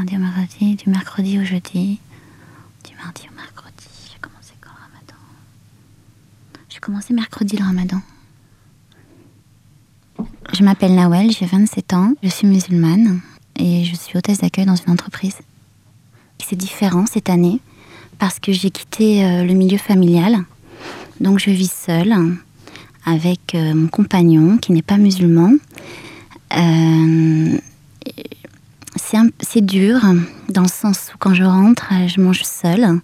au du mercredi au jeudi, du mardi au mercredi. J'ai commencé quand le ramadan? J'ai commencé mercredi le ramadan. Je m'appelle Nawel, j'ai 27 ans, je suis musulmane et je suis hôtesse d'accueil dans une entreprise. C'est différent cette année parce que j'ai quitté euh, le milieu familial. Donc je vis seule avec euh, mon compagnon qui n'est pas musulman. Euh, c'est dur dans le sens où quand je rentre, je mange seule.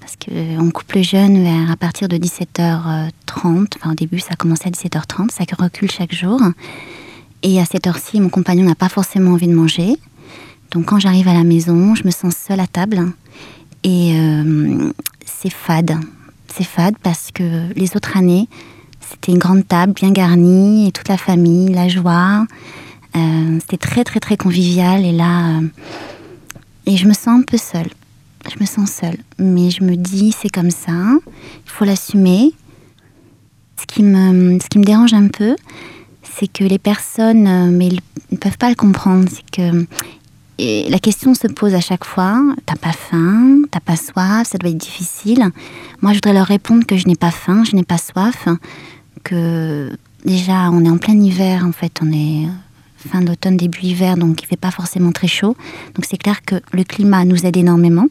Parce qu'en couple jeune, vers, à partir de 17h30, enfin au début ça a commencé à 17h30, ça recule chaque jour. Et à cette heure-ci, mon compagnon n'a pas forcément envie de manger. Donc quand j'arrive à la maison, je me sens seule à table. Et euh, c'est fade. C'est fade parce que les autres années, c'était une grande table bien garnie et toute la famille, la joie. Euh, c'était très très très convivial et là, euh, et je me sens un peu seule. Je me sens seule, mais je me dis c'est comme ça, il faut l'assumer. Ce qui me, ce qui me dérange un peu, c'est que les personnes, euh, mais ils ne peuvent pas le comprendre, c'est que et la question se pose à chaque fois t'as pas faim, t'as pas soif, ça doit être difficile. Moi, je voudrais leur répondre que je n'ai pas faim, je n'ai pas soif, que déjà on est en plein hiver en fait, on est fin d'automne, début hiver, donc il fait pas forcément très chaud. Donc c'est clair que le climat nous aide énormément.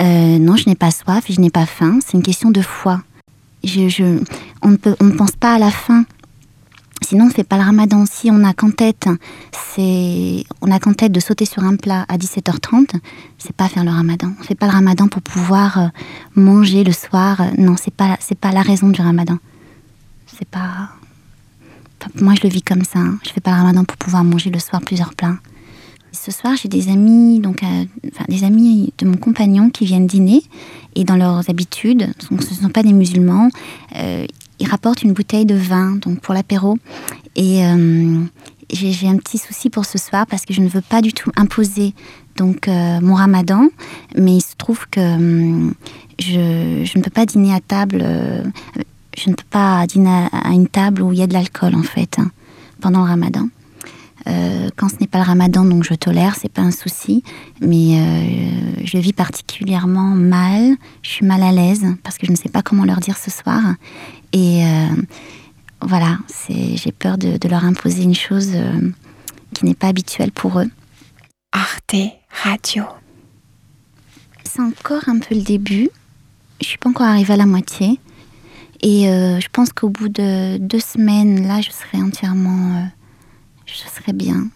Euh, non, je n'ai pas soif, je n'ai pas faim. C'est une question de foi. On, ne ne pense pas à la faim. Sinon, on ne fait pas le ramadan. Si on a qu'en tête, tête de sauter sur un plat à 17h30, c'est pas faire le ramadan. On ne fait pas le ramadan pour pouvoir euh, manger le soir. Non, c'est pas, pas la raison du ramadan. C'est pas, moi, je le vis comme ça. Je fais pas le ramadan pour pouvoir manger le soir plusieurs plats. Ce soir, j'ai des amis, donc euh, des amis de mon compagnon qui viennent dîner et dans leurs habitudes, donc ce ne sont pas des musulmans, euh, ils rapportent une bouteille de vin donc pour l'apéro et euh, j'ai un petit souci pour ce soir parce que je ne veux pas du tout imposer donc mon ramadan, mais il se trouve que je, je, ne peux pas dîner à table je ne peux pas dîner à une table où il y a de l'alcool en fait hein, pendant le ramadan. Euh, quand ce n'est pas le ramadan, donc je tolère, c'est pas un souci, mais euh, je vis particulièrement mal, je suis mal à l'aise parce que je ne sais pas comment leur dire ce soir. Et euh, voilà, j'ai peur de, de, leur imposer une chose qui n'est pas habituelle pour eux. Arte Radio. C'est encore un peu le début. Je suis pas encore arrivée à la moitié. Et euh, je pense qu'au bout de deux semaines, là, je serai entièrement. Euh, je serai bien.